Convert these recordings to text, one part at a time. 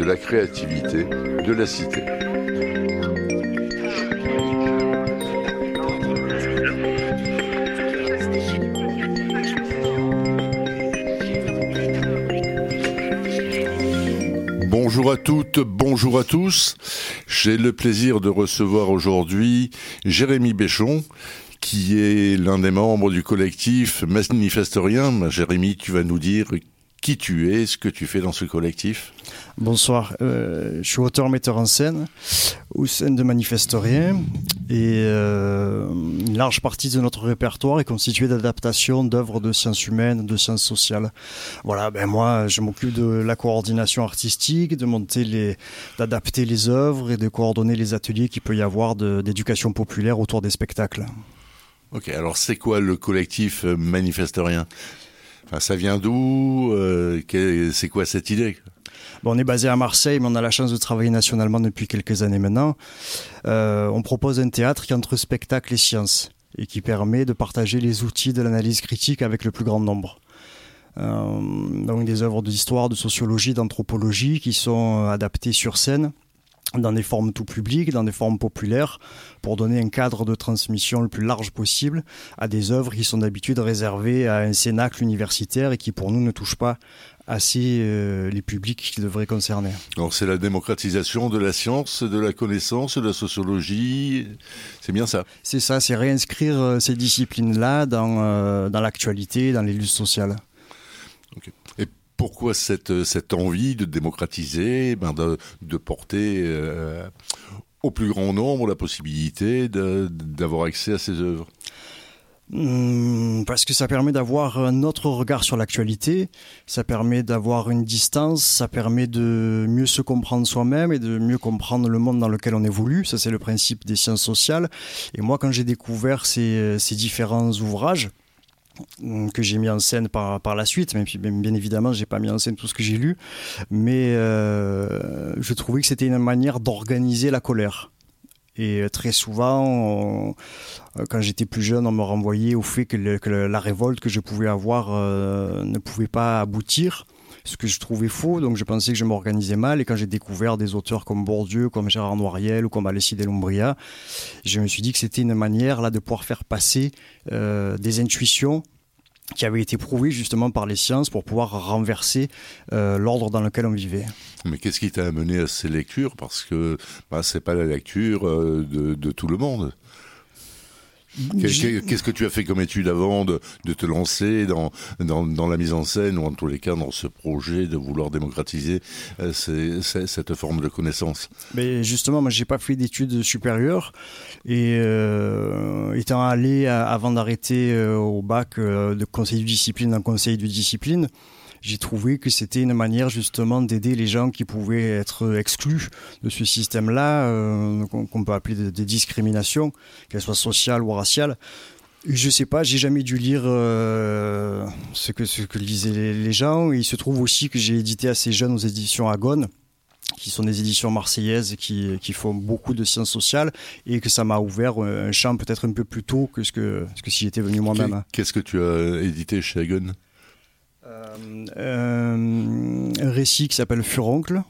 de la créativité, de la cité. Bonjour à toutes, bonjour à tous. J'ai le plaisir de recevoir aujourd'hui Jérémy Béchon, qui est l'un des membres du collectif Manifestorien. Jérémy, tu vas nous dire qui tu es, ce que tu fais dans ce collectif Bonsoir, euh, je suis auteur-metteur en scène au sein de Manifestorien et euh, une large partie de notre répertoire est constituée d'adaptations d'œuvres de sciences humaines, de sciences sociales. Voilà, ben moi je m'occupe de la coordination artistique, de monter les, d'adapter les œuvres et de coordonner les ateliers qu'il peut y avoir d'éducation populaire autour des spectacles. Ok, alors c'est quoi le collectif Manifestorien enfin, Ça vient d'où? Euh, C'est quoi cette idée? On est basé à Marseille, mais on a la chance de travailler nationalement depuis quelques années maintenant. Euh, on propose un théâtre qui est entre spectacle et science et qui permet de partager les outils de l'analyse critique avec le plus grand nombre. Euh, donc des œuvres d'histoire, de sociologie, d'anthropologie qui sont adaptées sur scène dans des formes tout publiques, dans des formes populaires, pour donner un cadre de transmission le plus large possible à des œuvres qui sont d'habitude réservées à un cénacle universitaire et qui pour nous ne touchent pas assez euh, les publics qui devraient concerner. Alors c'est la démocratisation de la science, de la connaissance, de la sociologie, c'est bien ça C'est ça, c'est réinscrire euh, ces disciplines-là dans, euh, dans l'actualité, dans les luttes sociales. Okay. Et pourquoi cette, cette envie de démocratiser, ben de, de, porter euh, au plus grand nombre la possibilité d'avoir accès à ces œuvres? Parce que ça permet d'avoir un autre regard sur l'actualité, ça permet d'avoir une distance, ça permet de mieux se comprendre soi-même et de mieux comprendre le monde dans lequel on évolue. Ça, c'est le principe des sciences sociales. Et moi, quand j'ai découvert ces, différents ouvrages, que j'ai mis en scène par, la suite, bien, bien évidemment, j'ai pas mis en scène tout ce que j'ai lu, mais euh, je trouvais que c'était une manière d'organiser la colère. Et très souvent, on, quand j'étais plus jeune, on me renvoyait au fait que, la révolte que je pouvais avoir euh, ne pouvait pas aboutir, ce que je trouvais faux. Donc je pensais que je m'organisais mal. Et quand j'ai découvert des auteurs comme Bourdieu, comme Gérard Noiriel ou comme Alesside Lombria, je me suis dit que c'était une manière là de pouvoir faire passer euh, des intuitions qui avaient été prouvées justement par les sciences pour pouvoir renverser euh, l'ordre dans lequel on vivait. Mais qu'est-ce qui t'a amené à ces lectures? Parce que bah, c'est pas la lecture euh, de tout le monde. Qu'est-ce que tu as fait comme étude avant de, de te lancer dans, dans, dans, la mise en scène ou en tous les cas dans ce projet de vouloir démocratiser euh, ces, ces, cette forme de connaissance? Mais justement, moi j'ai pas fait d'études supérieures. Et euh, étant allé à, avant d'arrêter euh, au bac euh, de conseil de discipline en conseil de discipline, j'ai trouvé que c'était une manière justement d'aider les gens qui pouvaient être exclus de ce système-là, euh, qu'on peut appeler des, discriminations, qu'elles soient sociales ou raciales. Je sais pas, j'ai jamais dû lire euh, ce, que, ce lisaient les, gens. Il se trouve aussi que j'ai édité assez jeune aux éditions Agone qui sont des éditions marseillaises qui, qui font beaucoup de sciences sociales et que ça m'a ouvert un champ peut-être un peu plus tôt que ce que, ce que si j'étais venu moi-même. Qu'est-ce que tu as édité chez euh, un récit qui s'appelle Furoncle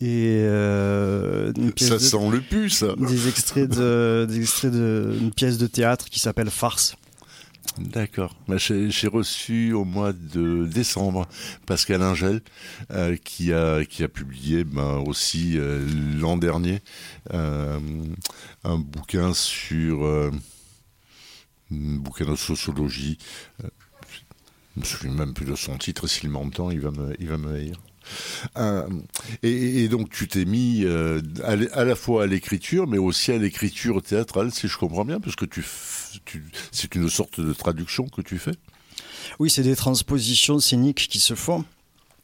et euh, une pièce ça de, sent le pu ça des extraits de des extraits de une pièce de théâtre qui s'appelle Farce D'accord. Bah, J'ai reçu au mois de décembre Pascal Ingel euh, qui a qui a publié ben, aussi euh, l'an dernier euh, un bouquin sur euh, un bouquin de sociologie. Je me souviens même plus de son titre. S'il m'entend, il va me il va me haïr. Euh, et, et, donc tu t'es mis euh, à, à, la fois à l'écriture, mais aussi à l'écriture théâtrale, si je comprends bien, parce que tu, tu c'est une sorte de traduction que tu fais? Oui, c'est des transpositions scéniques qui se font.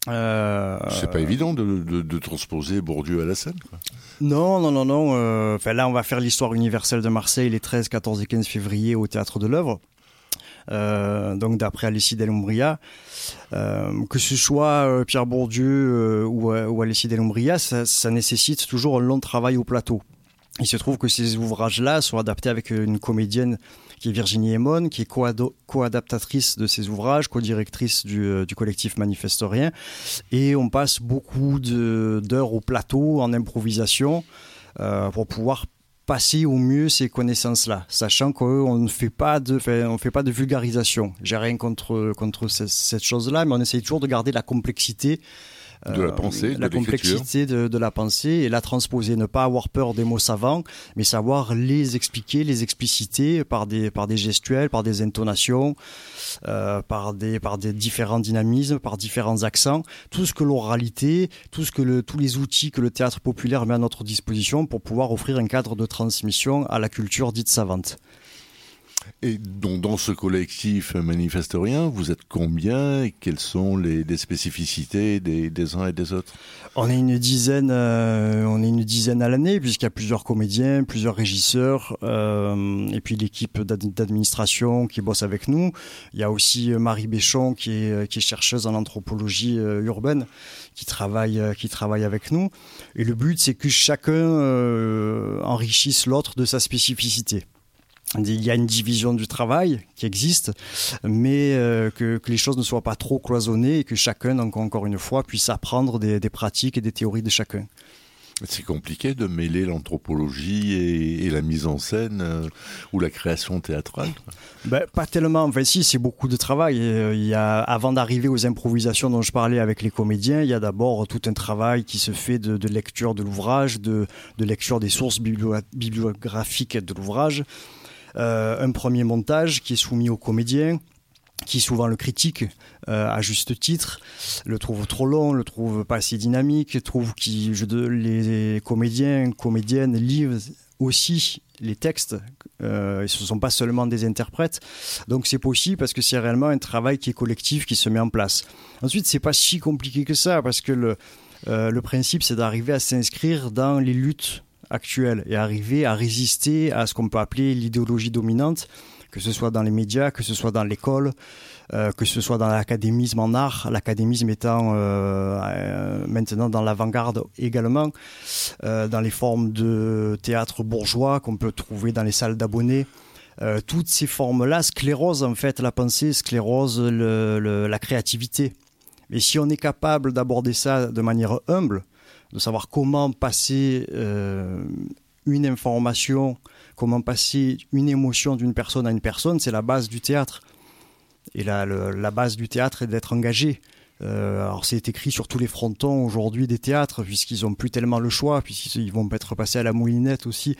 Euh, c'est pas évident de, transposer Bourdieu à la scène. Quoi. Non, non, non, non. Euh, là, on va faire l'histoire universelle de Marseille les 13, 14 et 15 février au Théâtre de l'œuvre. Euh, donc d'après Alessi Delumbria. que ce soit Pierre Bourdieu ou, ou Alessi Delumbria, ça, nécessite toujours un long travail au plateau. Il se trouve que ces ouvrages-là sont adaptés avec une comédienne qui est Virginie Emon, qui est co-adaptatrice de ces ouvrages, co-directrice du, euh, collectif Manifestorien. Et on passe beaucoup d'heures au plateau, en improvisation, euh, pour pouvoir passer au mieux ces connaissances-là, sachant qu'on ne fait pas de, on fait pas de vulgarisation. J'ai rien contre contre cette chose-là, mais on essaye toujours de garder la complexité de la pensée, la complexité de, la pensée et la transposer, ne pas avoir peur des mots savants, mais savoir les expliquer, les expliciter par des par des gestuels, par des intonations, euh, par des par des différents dynamismes, par différents accents, tout ce que l'oralité, tout ce que le tous les outils que le théâtre populaire met à notre disposition pour pouvoir offrir un cadre de transmission à la culture dite savante. Et donc dans ce collectif manifestorien, vous êtes combien et quelles sont les, spécificités des, uns et des autres? On est une dizaine, euh, on est une dizaine à l'année puisqu'il y a plusieurs comédiens, plusieurs régisseurs euh, et puis l'équipe d'administration qui bosse avec nous. Il y a aussi Marie Béchon qui est, chercheuse en anthropologie euh, urbaine qui travaille, qui travaille avec nous. Et le but c'est que chacun enrichisse l'autre de sa spécificité il y a une division du travail qui existe, mais euh, que, les choses ne soient pas trop cloisonnées et que chacun, donc encore une fois, puisse apprendre des, pratiques et des théories de chacun. C'est compliqué de mêler l'anthropologie et, la mise en scène euh, ou la création théâtrale ben, Pas tellement. Enfin, si, c'est beaucoup de travail. Euh, il y a, avant d'arriver aux improvisations dont je parlais avec les comédiens, il y a d'abord tout un travail qui se fait de, lecture de l'ouvrage, de, de, lecture des sources bibliographiques de l'ouvrage. Euh, un premier montage qui est soumis aux comédiens qui souvent le critique euh, à juste titre, le trouve trop long, le trouve pas assez dynamique, trouve que les comédiens, comédiennes lisent aussi les textes, euh, ce ne sont pas seulement des interprètes, donc c'est possible parce que c'est réellement un travail qui est collectif, qui se met en place. Ensuite, c'est pas si compliqué que ça parce que le, le principe c'est d'arriver à s'inscrire dans les luttes actuelle et arriver à résister à ce qu'on peut appeler l'idéologie dominante, que ce soit dans les médias, que ce soit dans l'école, euh, que ce soit dans l'académisme en art, l'académisme étant euh, euh, maintenant dans l'avant-garde également, dans les formes de théâtre bourgeois qu'on peut trouver dans les salles d'abonnés. toutes ces formes-là sclérosent en fait la pensée, sclérosent la créativité. Et si on est capable d'aborder ça de manière humble, de savoir comment passer euh, une information, comment passer une émotion d'une personne à une personne, c'est la base du théâtre. Et la, la base du théâtre est d'être engagé. Euh, alors c'est écrit sur tous les frontons aujourd'hui des théâtres, puisqu'ils n'ont plus tellement le choix, puisqu'ils vont être passés à la moulinette aussi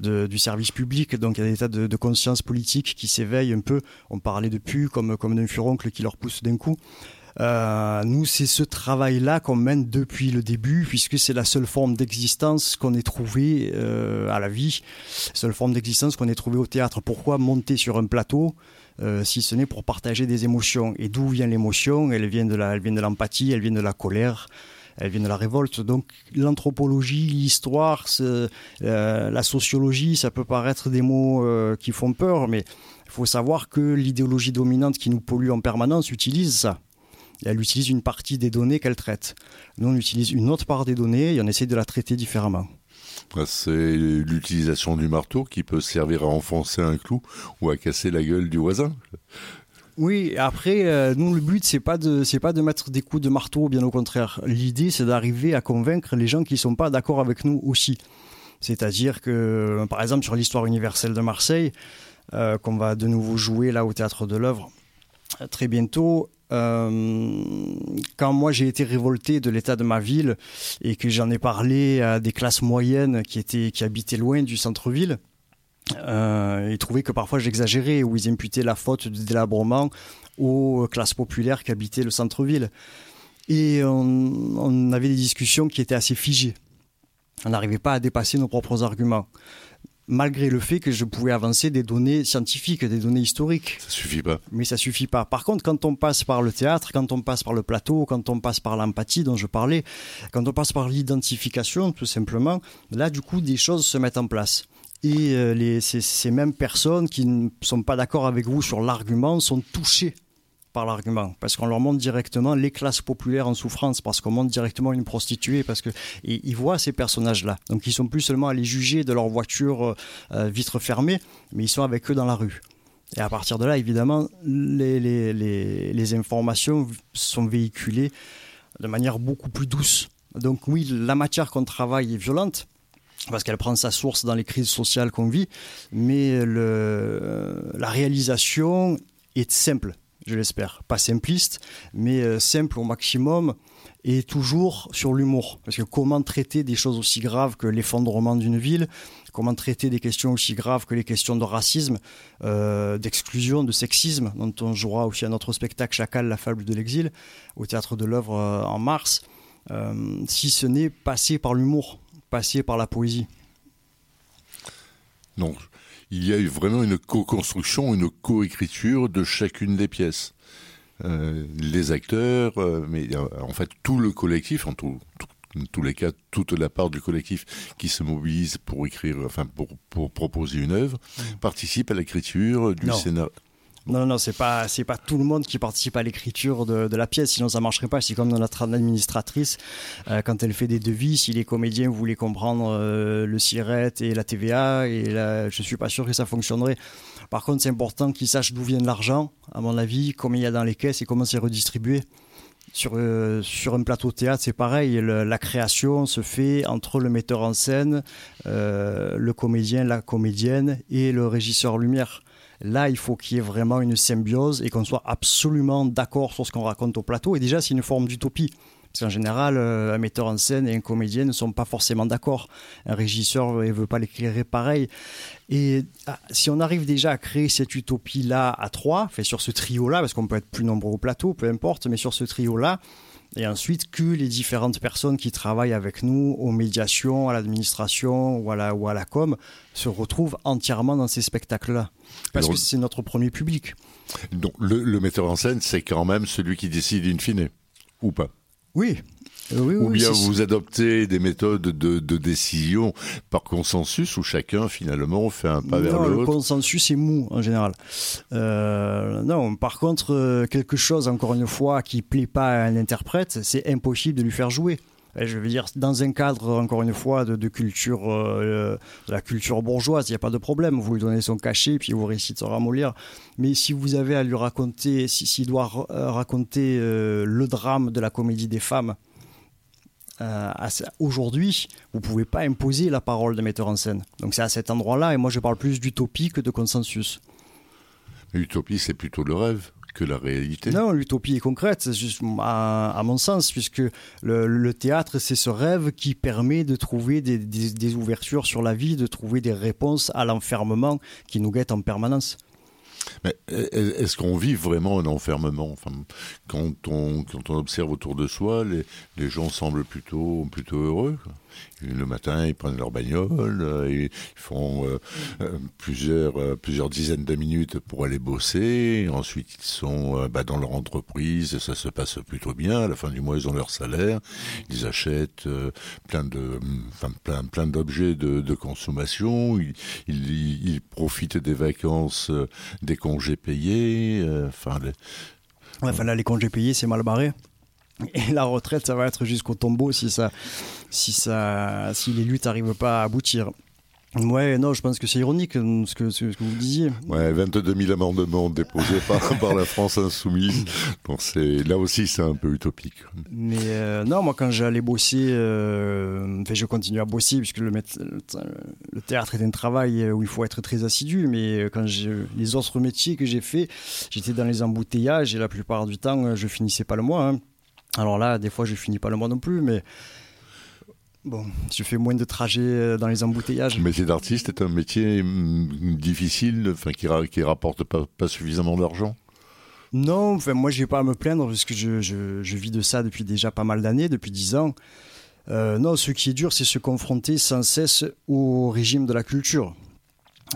du service public. Donc il y a des tas de, de conscience politique qui s'éveillent un peu. On parlait de pu comme, comme d'un furoncle qui leur pousse d'un coup. Euh, nous, c'est ce travail-là qu'on mène depuis le début, puisque c'est la seule forme d'existence qu'on ait trouvée euh, à la vie, seule forme d'existence qu'on ait trouvée au théâtre. Pourquoi monter sur un plateau euh, si ce n'est pour partager des émotions? Et d'où vient l'émotion? Elle vient de l'empathie, elle vient de la colère elle vient de la révolte. Donc l'anthropologie, l'histoire, la sociologie, ça peut paraître des mots qui font peur, mais il faut savoir que l'idéologie dominante qui nous pollue en permanence utilise ça elle utilise une partie des données qu'elle traite. Nous, on utilise une autre part des données et on essaie de la traiter différemment. Ah, c'est l'utilisation du marteau qui peut servir à enfoncer un clou ou à casser la gueule du voisin. Oui, après, euh, nous, le but, c'est pas de, c'est pas de mettre des coups de marteau, bien au contraire. L'idée, c'est d'arriver à convaincre les gens qui sont pas d'accord avec nous aussi. C'est-à-dire que, par exemple, sur l'histoire universelle de Marseille, euh, qu'on va de nouveau jouer là au théâtre de l'œuvre euh, très bientôt, euh, quand moi j'ai été révolté de l'état de ma ville et que j'en ai parlé à des classes moyennes qui étaient qui habitaient loin du centre-ville, euh, ils trouvaient que parfois j'exagérais ou ils imputaient la faute du délabrement aux classes populaires qui habitaient le centre-ville. Et on, on, avait des discussions qui étaient assez figées. On n'arrivait pas à dépasser nos propres arguments. Malgré le fait que je pouvais avancer des données scientifiques, des données historiques. Ça suffit pas. Mais ça suffit pas. Par contre, quand on passe par le théâtre, quand on passe par le plateau, quand on passe par l'empathie dont je parlais, quand on passe par l'identification, tout simplement, là, du coup, des choses se mettent en place. Et euh, les, ces, ces mêmes personnes qui ne sont pas d'accord avec vous sur l'argument sont touchées par l'argument, parce qu'on leur montre directement les classes populaires en souffrance, parce qu'on montre directement une prostituée, parce que ils voient ces personnages-là. Donc ils sont plus seulement à les juger de leur voiture euh, vitre fermée, mais ils sont avec eux dans la rue. Et à partir de là, évidemment, les, informations sont véhiculées de manière beaucoup plus douce. Donc oui, la matière qu'on travaille est violente, parce qu'elle prend sa source dans les crises sociales qu'on vit, mais la réalisation est simple je l'espère. Pas simpliste, mais euh, simple au maximum et toujours sur l'humour. Parce que comment traiter des choses aussi graves que l'effondrement d'une ville, comment traiter des questions aussi graves que les questions de racisme, euh, d'exclusion, de sexisme, dont on jouera aussi à notre spectacle Chacal, la fable de l'exil, au théâtre de l'œuvre euh, en mars, si ce n'est passer par l'humour, passer par la poésie. Il y a eu vraiment une co-construction, une co-écriture de chacune des pièces. Euh, les acteurs, euh, mais euh, en fait tout le collectif, en tout, tout, tous les cas, toute la part du collectif qui se mobilise pour écrire, enfin pour, pour proposer une œuvre, participe à l'écriture du scénario. Non, non, c'est pas, c'est pas tout le monde qui participe à l'écriture de, la pièce, sinon ça marcherait pas. C'est comme dans notre administratrice, euh, quand elle fait des devis, si les comédiens voulaient comprendre euh, le SIRET et la TVA, et là, je suis pas sûr que ça fonctionnerait. Par contre, c'est important qu'ils sachent d'où vient l'argent, à mon avis, combien il y a dans les caisses et comment c'est redistribué. Sur, euh, sur un plateau théâtre, c'est pareil. La création se fait entre le metteur en scène, euh, le comédien, la comédienne et le régisseur lumière. Là, il faut qu'il y ait vraiment une symbiose et qu'on soit absolument d'accord sur ce qu'on raconte au plateau. Et déjà, c'est une forme d'utopie. Parce qu'en général, euh, un metteur en scène et un comédien ne sont pas forcément d'accord. Un régisseur ne veut pas l'éclairer pareil. Et ah, si on arrive déjà à créer cette utopie-là à trois, fait sur ce trio-là, parce qu'on peut être plus nombreux au plateau, peu importe, mais sur ce trio-là, et ensuite que les différentes personnes qui travaillent avec nous aux médiations, à l'administration ou, à la, ou à la com se retrouvent entièrement dans ces spectacles-là. Parce que c'est notre premier public. Donc le, le metteur en scène, c'est quand même celui qui décide in fine, ou pas? Oui, oui, ou oui, bien vous adoptez des méthodes de, de, décision par consensus où chacun finalement fait un pas non, vers l'autre. Le consensus est mou en général. Euh, non, par contre, euh, quelque chose encore une fois qui plaît pas à un interprète, c'est impossible de lui faire jouer. Je veux dire, dans un cadre, encore une fois, de, de culture, euh, de la culture bourgeoise, il n'y a pas de problème. Vous lui donnez son cachet, puis vous récitera Molière. Mais si vous avez à lui raconter, s'il si, doit raconter euh, le drame de la comédie des femmes, euh, aujourd'hui, vous pouvez pas imposer la parole de metteur en scène. Donc c'est à cet endroit-là, et moi je parle plus d'utopie que de consensus. L'utopie, c'est plutôt le rêve que la réalité. Non, l'utopie est concrète, juste à, à, mon sens, puisque le, le théâtre, c'est ce rêve qui permet de trouver des, des, des, ouvertures sur la vie, de trouver des réponses à l'enfermement qui nous guette en permanence. Mais est-ce qu'on vit vraiment un enfermement? Enfin, quand, on, quand on observe autour de soi, les, gens semblent plutôt, plutôt heureux. Le matin, ils prennent leur bagnole, euh, ils font euh, euh, plusieurs, plusieurs dizaines de minutes pour aller bosser. Ensuite, ils sont bah, dans leur entreprise, ça se passe plutôt bien. À la fin du mois, ils ont leur salaire. Ils achètent plein de, enfin, plein, plein d'objets de, consommation. Ils, profitent des vacances, des congés payés. Enfin, les... enfin là, les congés payés, c'est mal barré. Et la retraite, ça va être jusqu'au tombeau si, ça, si, ça, si les luttes n'arrivent pas à aboutir. Ouais, non, je pense que c'est ironique ce que, ce que vous disiez. Ouais, 22 000 amendements déposés par, par la France insoumise. Donc c'est là aussi c'est un peu utopique. Mais euh, non, moi quand j'allais bosser, euh, je continue à bosser puisque le, le théâtre est un travail où il faut être très assidu. Mais quand les autres métiers que j'ai fait, j'étais dans les embouteillages et la plupart du temps je finissais pas le mois. Hein. Alors là, des fois, je finis pas le mois non plus, mais bon, je fais moins de trajets dans les embouteillages. Le métier d'artiste est un métier difficile, enfin qui, qui rapporte pas, pas suffisamment d'argent. Non, enfin moi, je vais pas à me plaindre parce que je, je, je vis de ça depuis déjà pas mal d'années, depuis dix ans. Euh, non, ce qui est dur, c'est se confronter sans cesse au régime de la culture.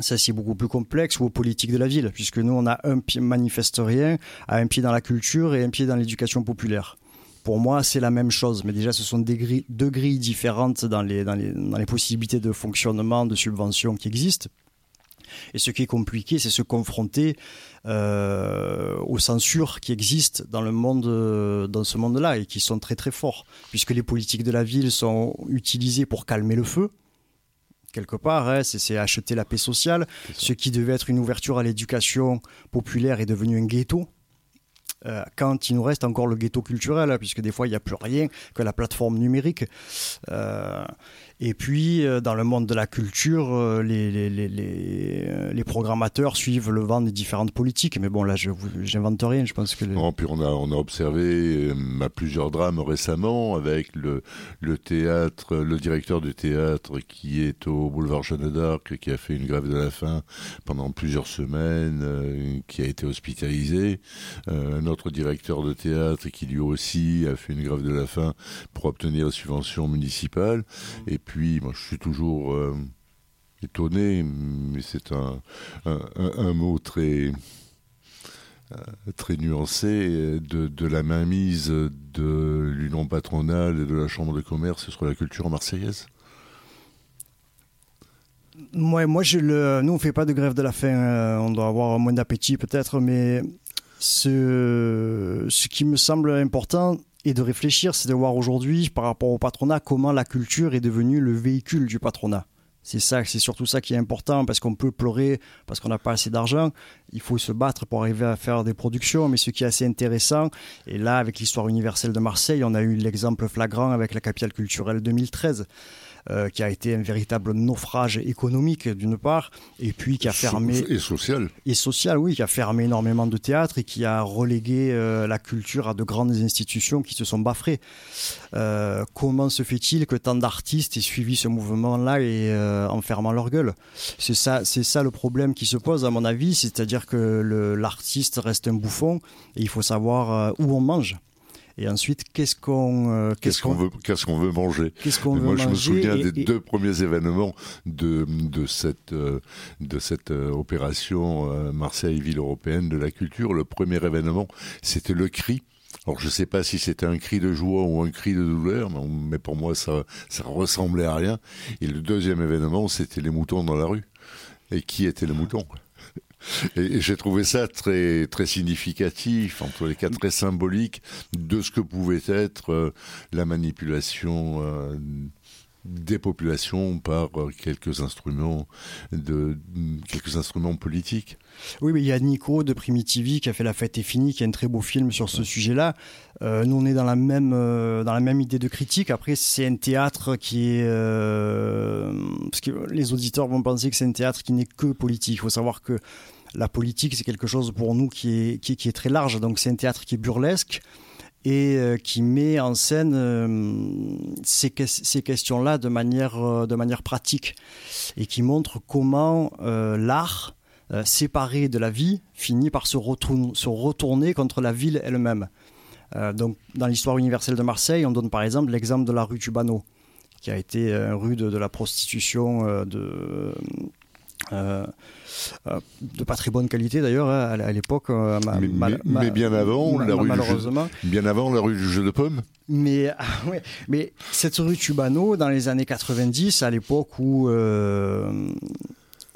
ça c'est beaucoup plus complexe ou aux politiques de la ville, puisque nous on a un pied manifestorien, un pied dans la culture et un pied dans l'éducation populaire. Pour moi, c'est la même chose, mais déjà ce sont des grilles, deux grilles différentes dans les, dans, les, dans les possibilités de fonctionnement, de subvention qui existent. Et ce qui est compliqué, c'est se confronter euh, aux censures qui existent dans le monde, dans ce monde-là et qui sont très très forts, puisque les politiques de la ville sont utilisées pour calmer le feu. Quelque part, hein, c'est acheter la paix sociale. Ce qui devait être une ouverture à l'éducation populaire est devenu un ghetto. Euh, quand il nous reste encore le ghetto culturel, hein, puisque des fois il n'y a plus rien que la plateforme numérique. Euh, et puis, euh, dans le monde de la culture, les, les, programmateurs suivent le vent des différentes politiques. Mais bon, là, je n'invente rien. Je pense que. Non, puis on a, observé plusieurs drames récemment avec le, théâtre, le directeur du théâtre qui est au boulevard Jeanne d'Arc, qui a fait une grève de la faim pendant plusieurs semaines, qui a été hospitalisé. Directeur de théâtre qui lui aussi a fait une grève de la faim pour obtenir la subvention municipale. Et puis, moi, je suis toujours euh, étonné, mais c'est un, un, mot très, euh, très nuancé de, de, la mainmise de l'union patronale et de la chambre de commerce sur la culture marseillaise. Moi, moi je le, nous, on ne fait pas de grève de la faim. Euh, on doit avoir moins d'appétit peut-être, mais ce, qui me semble important, et de réfléchir, c'est de voir aujourd'hui, par rapport au patronat, comment la culture est devenue le véhicule du patronat. C'est ça, c'est surtout ça qui est important parce qu'on peut pleurer parce qu'on n'a pas assez d'argent. Il faut se battre pour arriver à faire des productions. Mais ce qui est assez intéressant, et là, avec l'histoire universelle de Marseille, on a eu l'exemple flagrant avec la capitale culturelle 2013. Euh, qui a été un véritable naufrage économique d'une part, et puis qui a fermé et social et social, oui, qui a fermé énormément de théâtres et qui a relégué euh, la culture à de grandes institutions qui se sont baffrées. Euh, comment se fait-il que tant d'artistes aient suivi ce mouvement-là et en fermant leur gueule? C'est ça, c'est ça le problème qui se pose à mon avis, c'est-à-dire que l'artiste reste un bouffon et il faut savoir où on mange. Et ensuite, qu'est-ce qu'on euh, qu'est-ce qu'on veut qu'est-ce qu'on veut manger Qu'est-ce qu'on veut Moi, je me souviens des deux premiers événements de de cette euh, de cette euh, opération Marseille ville européenne de la culture. Le premier événement, c'était le cri. Alors je sais pas si c'était un cri de joie ou un cri de douleur, mais pour moi ça ça ressemblait à rien. Et le deuxième événement, c'était les moutons dans la rue. Et qui étaient les moutons et, j'ai trouvé ça très très significatif, en tous les cas très symbolique de ce que pouvait être euh, la manipulation euh, des populations par euh, quelques instruments de quelques instruments politiques. Oui, mais il y a Nico de Primitivi qui a fait La fête est finie, qui a un très beau film sur ce sujet-là. nous, on est dans la même dans la même idée de critique. Après, c'est un théâtre qui est parce que les auditeurs vont penser que c'est un théâtre qui n'est que politique. Il faut savoir que la politique, c'est quelque chose pour nous qui est, très large. Donc c'est un théâtre qui est burlesque et euh, qui met en scène euh, ces, questions-là de manière, euh, de manière pratique et qui montre comment l'art, séparé de la vie, finit par se, se retourner contre la ville elle-même. donc, dans l'histoire universelle de Marseille, on donne par exemple l'exemple de la rue Tubano, qui a été une rue de, de la prostitution de euh, euh, de pas très bonne qualité d'ailleurs hein, à, l'époque. Euh, mais, bien avant la rue malheureusement. Du bien avant la rue du jeu de pommes. Mais ah, mais cette rue Tubano dans les années 90, à l'époque où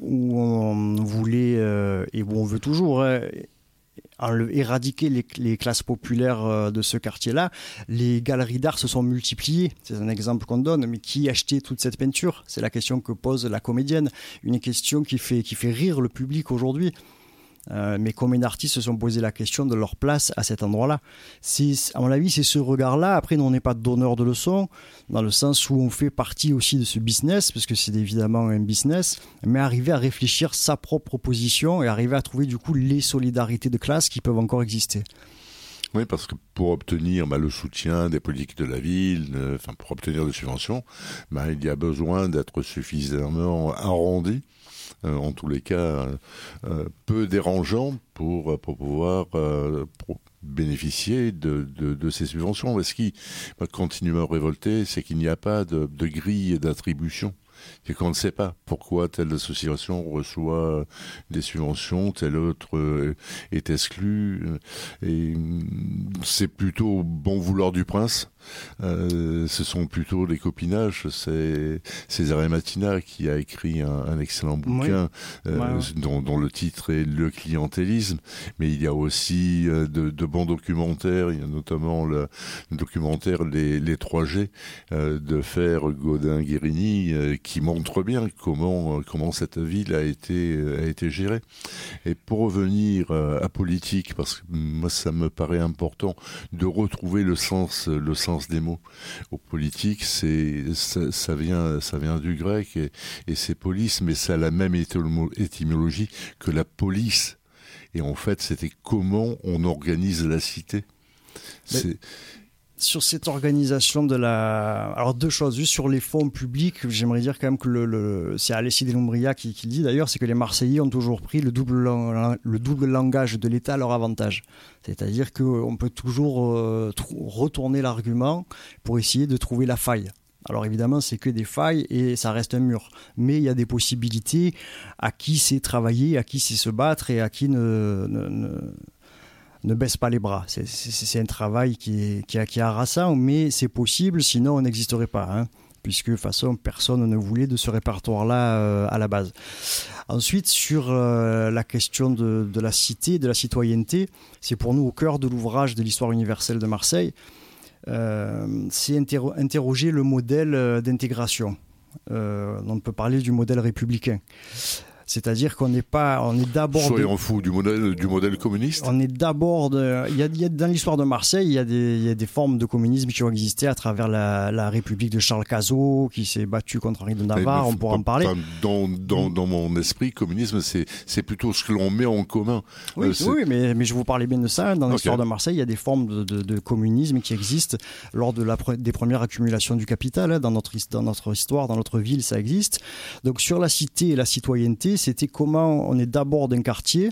où on voulait et où on veut toujours hein, éradiquer les, les, classes populaires euh, de ce quartier-là, les galeries d'art se sont multipliées. C'est un exemple qu'on donne, mais qui achetait toute cette peinture? C'est la question que pose la comédienne, une question qui fait, qui fait rire le public aujourd'hui. Euh, mais combien d'artistes se sont posé la question de leur place à cet endroit-là À mon avis, c'est ce regard-là. Après, nous, on n'est pas donneur de leçons, dans le sens où on fait partie aussi de ce business, parce que c'est évidemment un business, mais arriver à réfléchir sa propre position et arriver à trouver du coup les solidarités de classe qui peuvent encore exister. Oui, parce que pour obtenir bah, le soutien des politiques de la ville, pour obtenir des subventions, bah, il y a besoin d'être suffisamment arrondi en tous les cas euh, peu dérangeant pour, pouvoir euh, bénéficier de, de, ces subventions. Ce qui continue à révolter, c'est qu'il n'y a pas de, de grille d'attribution C'est qu'on ne sait pas pourquoi telle association reçoit des subventions, telle autre euh, est exclue. Et mm, c'est plutôt bon vouloir du prince. Euh, ce sont plutôt des copinages. C'est César Matina qui a écrit un, excellent bouquin euh, Dont, le titre est Le clientélisme. Mais il y a aussi de, de, bons documentaires. Il y a notamment le, documentaire Les, les 3G de Fer Godin-Guérini qui montre bien comment, comment cette ville a été, a été gérée. Et pour revenir euh, à politique, parce que moi ça me paraît important de retrouver le sens, le sens des mots. Au politique, c'est ça, vient, ça vient du grec et, et c'est police, mais ça a la même étymologie que la police. Et en fait, c'était comment on organise la cité. C'est sur cette organisation de la. Alors, deux choses. Juste sur les fonds publics, j'aimerais dire quand même que le, c'est Alessi Lombria qui, qui dit d'ailleurs, c'est que les Marseillais ont toujours pris le double, le double langage de l'État à leur avantage. C'est-à-dire qu'on peut toujours euh, retourner l'argument pour essayer de trouver la faille. Alors évidemment, c'est que des failles et ça reste un mur. Mais il y a des possibilités à qui c'est travailler, à qui c'est se battre et à qui ne baisse pas les bras. C'est un travail qui est, qui, est harassant, mais c'est possible, sinon on n'existerait pas. Hein, puisque de toute façon, personne ne voulait de ce répertoire-là euh, à la base. Ensuite, sur euh, la question de, la cité, de la citoyenneté, c'est pour nous au cœur de l'ouvrage de l'histoire universelle de Marseille, euh, c'est interroger le modèle d'intégration. on peut parler du modèle républicain. C'est-à-dire qu'on n'est pas, on est d'abord. Soyons fous du modèle, du modèle communiste. On est d'abord, il, y a, dans l'histoire de Marseille, il y, a des, il y, a des, formes de communisme qui ont existé à travers la, la République de Charles Cazot, qui s'est battu contre Henri de Navarre. on pourra en parler. Dans, dans, dans, mon esprit, communisme, c'est, c'est plutôt ce que l'on met en commun. Oui, euh, oui mais, mais je vous parlais bien de ça. Dans l'histoire de Marseille, il y a des formes de, de, de communisme qui existent lors de la, des premières accumulations du capital. Hein, dans notre, dans notre histoire, dans notre ville, ça existe. Donc sur la cité et la citoyenneté, c'était comment on est d'abord d'un quartier,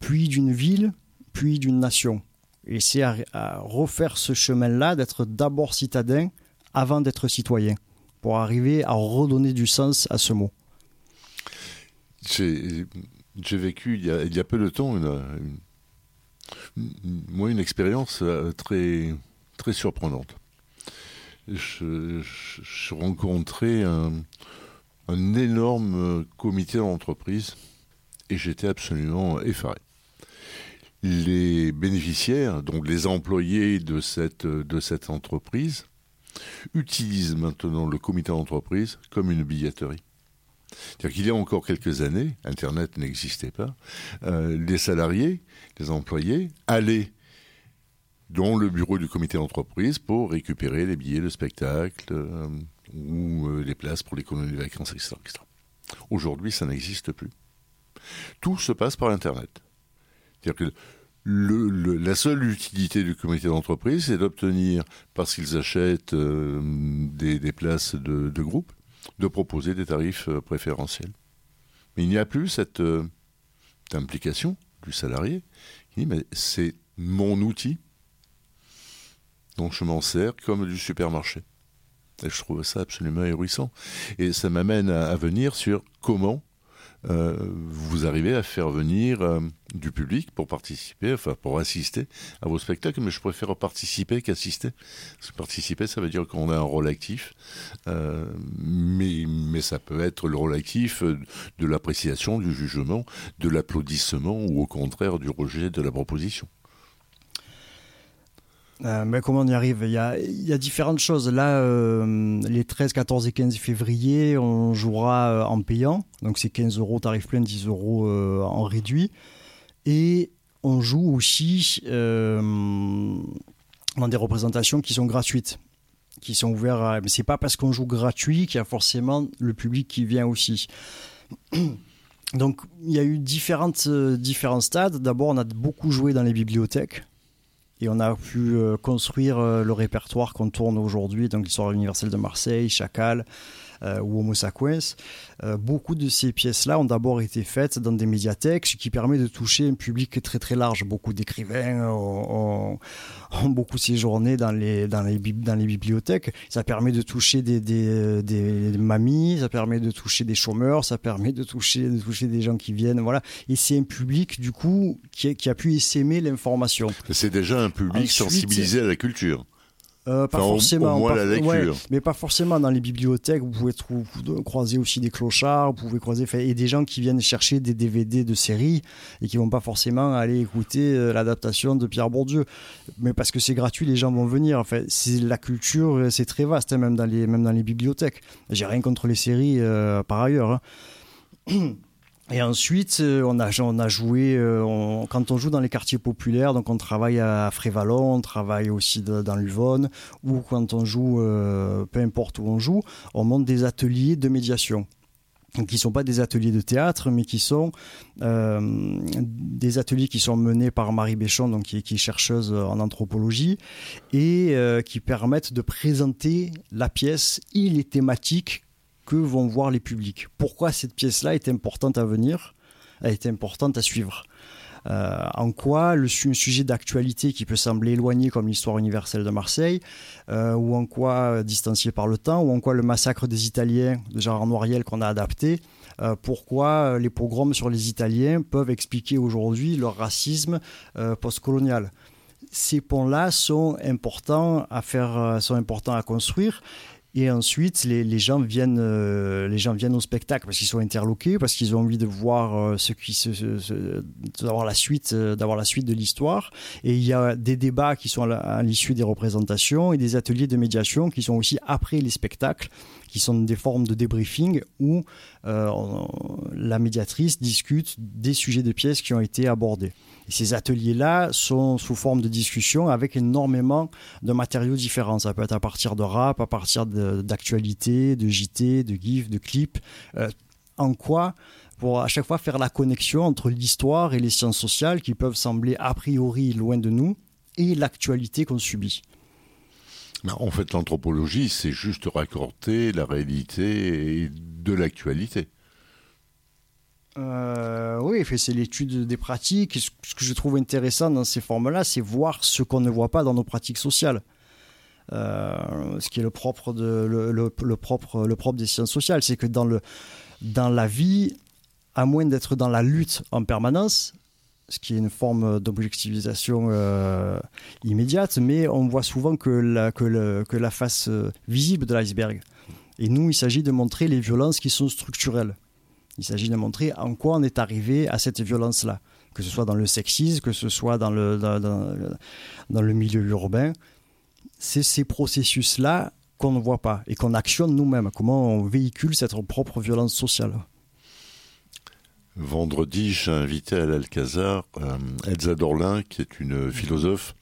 puis d'une ville, puis d'une nation. Et c'est à, refaire ce chemin-là d'être d'abord citadin avant d'être citoyen, pour arriver à redonner du sens à ce mot. J'ai vécu il y, a, peu de temps une, moi une expérience euh, très, très surprenante. Je, je rencontrais un, un énorme euh, comité d'entreprise et j'étais absolument effaré. Les bénéficiaires, donc les employés de cette, de cette entreprise, utilisent maintenant le comité d'entreprise comme une billetterie. C'est-à-dire qu'il y a encore quelques années, Internet n'existait pas, euh, les salariés, les employés allaient dans le bureau du comité d'entreprise pour récupérer les billets de spectacle, euh, ou euh, les places pour les colonies de vacances, etc. Aujourd'hui, ça n'existe plus. Tout se passe par Internet. C'est-à-dire que la seule utilité du comité d'entreprise, c'est d'obtenir, parce qu'ils achètent euh, des, places de, groupe, de proposer des tarifs euh, préférentiels. Mais il n'y a plus cette implication du salarié qui dit mais c'est mon outil, donc je m'en sers comme du supermarché. Je trouve ça absolument ahurissant. Et ça m'amène à, venir sur comment euh, vous arrivez à faire venir euh, du public pour participer, enfin pour assister à vos spectacles, mais je préfère participer qu'assister. Parce participer, ça veut dire qu'on a un rôle actif, euh, mais, mais ça peut être le rôle actif de l'appréciation, du jugement, de l'applaudissement ou au contraire du rejet de la proposition. Euh, mais comment on y arrive? Il y, a, différentes choses. Là, euh, les 13, 14 et 15 février, on jouera euh, en payant. Donc c'est 15 euros tarif plein, 10 euros en réduit. Et on joue aussi dans des représentations qui sont gratuites, qui sont ouvertes. Mais c'est pas parce qu'on joue gratuit qu'il y a forcément le public qui vient aussi. Donc il y a eu différentes, différents stades. D'abord, on a beaucoup joué dans les bibliothèques et on a pu euh, construire euh, le répertoire qu'on tourne aujourd'hui, donc l'histoire universelle de Marseille, Chacal, ou Homo sapiens, beaucoup de ces pièces-là ont d'abord été faites dans des médiathèques, ce qui permet de toucher un public très très large. Beaucoup d'écrivains ont, ont, beaucoup séjourné dans les, dans, les, dans les bibliothèques. Ça permet de toucher des, des, des, mamies, ça permet de toucher des chômeurs, ça permet de toucher, de toucher des gens qui viennent. Voilà. Et c'est un public, du coup, qui, qui a pu essaimer l'information. C'est déjà un public sensibilisé à la culture. Euh, pas forcément. la lecture. mais pas forcément dans les bibliothèques. Vous pouvez trouver, croiser aussi des clochards, vous pouvez croiser et des gens qui viennent chercher des DVD de séries et qui vont pas forcément aller écouter euh, l'adaptation de Pierre Bourdieu. Mais parce que c'est gratuit, les gens vont venir. Enfin, c'est la culture, euh, c'est très vaste, hein, même dans les même dans les bibliothèques. J'ai rien contre les séries par ailleurs. Hein. Et ensuite, euh, on a, joué, euh, quand on joue dans les quartiers populaires, donc on travaille à Frévalon, on travaille aussi dans l'Uvonne, ou quand on joue, euh, peu importe où on joue, on monte des ateliers de médiation. Qui ne sont pas des ateliers de théâtre, mais qui sont des ateliers qui sont menés par Marie Béchon, donc qui est chercheuse en anthropologie, et qui permettent de présenter la pièce et les thématiques que vont voir les publics. Pourquoi cette pièce-là est importante à venir, est importante à suivre. Euh, en quoi le sujet d'actualité qui peut sembler éloigné comme l'histoire universelle de Marseille, euh, ou en quoi euh, distancié par le temps, ou en quoi le massacre des Italiens de Gérard Noiriel qu'on a adapté, pourquoi les pogroms sur les Italiens peuvent expliquer aujourd'hui leur racisme postcolonial ces ponts-là sont importants à faire, sont importants à construire. Et ensuite, les, gens viennent, euh, les gens viennent au spectacle parce qu'ils sont interloqués, parce qu'ils ont envie de voir euh, ce qui se, d'avoir la suite, euh, d'avoir la suite de l'histoire. Et il y a des débats qui sont à l'issue des représentations et des ateliers de médiation qui sont aussi après les spectacles, qui sont des formes de débriefing où la médiatrice discute des sujets de pièces qui ont été abordés ces ateliers-là sont sous forme de discussion avec énormément de matériaux différents. Ça peut être à partir de rap, à partir d'actualités, de, JT, de GIF, de clips. Euh, en quoi pour à chaque fois faire la connexion entre l'histoire et les sciences sociales qui peuvent sembler a priori loin de nous et l'actualité qu'on subit. En fait, l'anthropologie, c'est juste raccorder la réalité de l'actualité. Euh, oui, c'est l'étude des pratiques. Ce que je trouve intéressant dans ces formes-là, c'est voir ce qu'on ne voit pas dans nos pratiques sociales. Euh, ce qui est le propre, des sciences sociales, c'est que dans, la vie, à moins d'être dans la lutte en permanence, ce qui est une forme d'objectivisation euh, immédiate, mais on voit souvent que la face visible de l'iceberg. Et nous, il s'agit de montrer les violences qui sont structurelles. Il s'agit de montrer en quoi on est arrivé à cette violence-là, que ce soit dans le sexisme, que ce soit dans le, milieu urbain. C'est ces processus-là qu'on ne voit pas et qu'on actionne nous-mêmes, comment on véhicule cette propre violence sociale. Vendredi, j'ai invité à l'Alcazar euh, Elsa Dorlin, qui est une philosophe